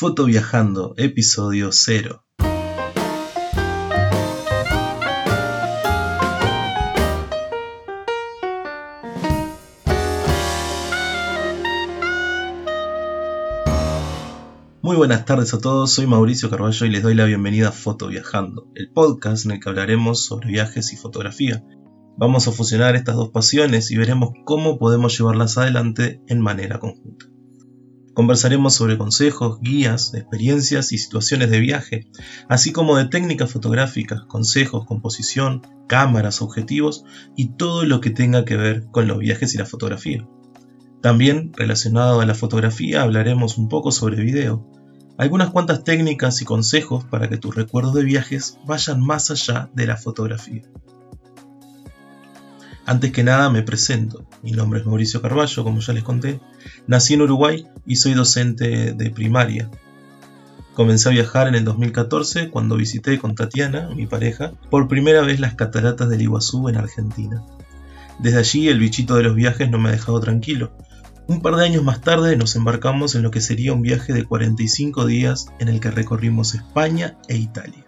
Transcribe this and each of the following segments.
Foto Viajando, episodio 0. Muy buenas tardes a todos, soy Mauricio Carballo y les doy la bienvenida a Foto Viajando, el podcast en el que hablaremos sobre viajes y fotografía. Vamos a fusionar estas dos pasiones y veremos cómo podemos llevarlas adelante en manera conjunta. Conversaremos sobre consejos, guías, experiencias y situaciones de viaje, así como de técnicas fotográficas, consejos, composición, cámaras, objetivos y todo lo que tenga que ver con los viajes y la fotografía. También, relacionado a la fotografía, hablaremos un poco sobre video, algunas cuantas técnicas y consejos para que tus recuerdos de viajes vayan más allá de la fotografía. Antes que nada me presento. Mi nombre es Mauricio Carballo, como ya les conté. Nací en Uruguay y soy docente de primaria. Comencé a viajar en el 2014 cuando visité con Tatiana, mi pareja, por primera vez las cataratas del Iguazú en Argentina. Desde allí el bichito de los viajes no me ha dejado tranquilo. Un par de años más tarde nos embarcamos en lo que sería un viaje de 45 días en el que recorrimos España e Italia.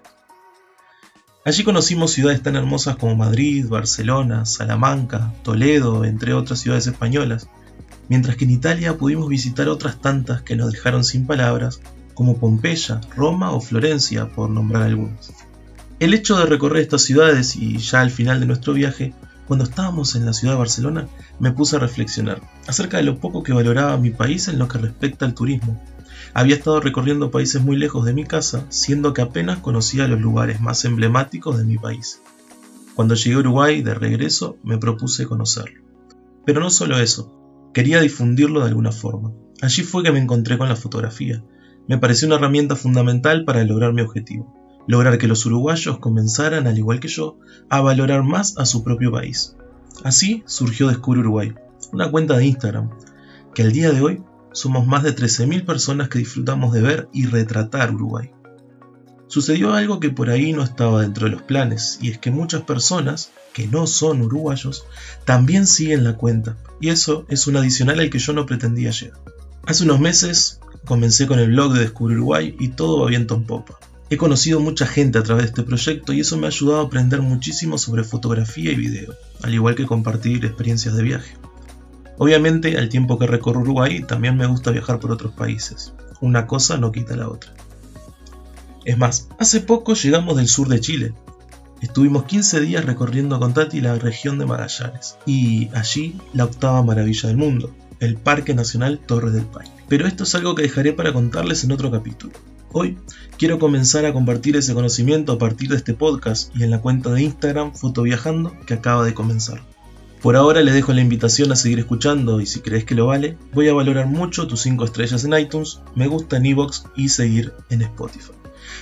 Allí conocimos ciudades tan hermosas como Madrid, Barcelona, Salamanca, Toledo, entre otras ciudades españolas, mientras que en Italia pudimos visitar otras tantas que nos dejaron sin palabras, como Pompeya, Roma o Florencia, por nombrar algunas. El hecho de recorrer estas ciudades y ya al final de nuestro viaje, cuando estábamos en la ciudad de Barcelona, me puse a reflexionar acerca de lo poco que valoraba mi país en lo que respecta al turismo, había estado recorriendo países muy lejos de mi casa, siendo que apenas conocía los lugares más emblemáticos de mi país. Cuando llegué a Uruguay de regreso me propuse conocerlo. Pero no solo eso, quería difundirlo de alguna forma. Allí fue que me encontré con la fotografía. Me pareció una herramienta fundamental para lograr mi objetivo, lograr que los uruguayos comenzaran, al igual que yo, a valorar más a su propio país. Así surgió Descubre Uruguay, una cuenta de Instagram, que al día de hoy somos más de 13.000 personas que disfrutamos de ver y retratar Uruguay. Sucedió algo que por ahí no estaba dentro de los planes, y es que muchas personas, que no son uruguayos, también siguen la cuenta, y eso es un adicional al que yo no pretendía llegar. Hace unos meses comencé con el blog de Descubrir Uruguay y todo va viento en popa. He conocido mucha gente a través de este proyecto y eso me ha ayudado a aprender muchísimo sobre fotografía y video, al igual que compartir experiencias de viaje. Obviamente, al tiempo que recorro Uruguay, también me gusta viajar por otros países. Una cosa no quita la otra. Es más, hace poco llegamos del sur de Chile. Estuvimos 15 días recorriendo con Tati la región de Magallanes y allí la octava maravilla del mundo, el Parque Nacional Torres del Paine. Pero esto es algo que dejaré para contarles en otro capítulo. Hoy quiero comenzar a compartir ese conocimiento a partir de este podcast y en la cuenta de Instagram Fotoviajando que acaba de comenzar. Por ahora les dejo la invitación a seguir escuchando y si crees que lo vale, voy a valorar mucho tus 5 estrellas en iTunes, me gusta en iVoox y seguir en Spotify.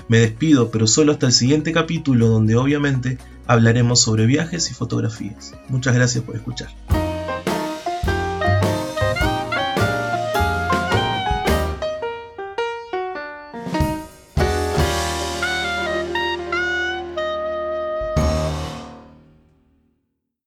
Me despido, pero solo hasta el siguiente capítulo donde obviamente hablaremos sobre viajes y fotografías. Muchas gracias por escuchar.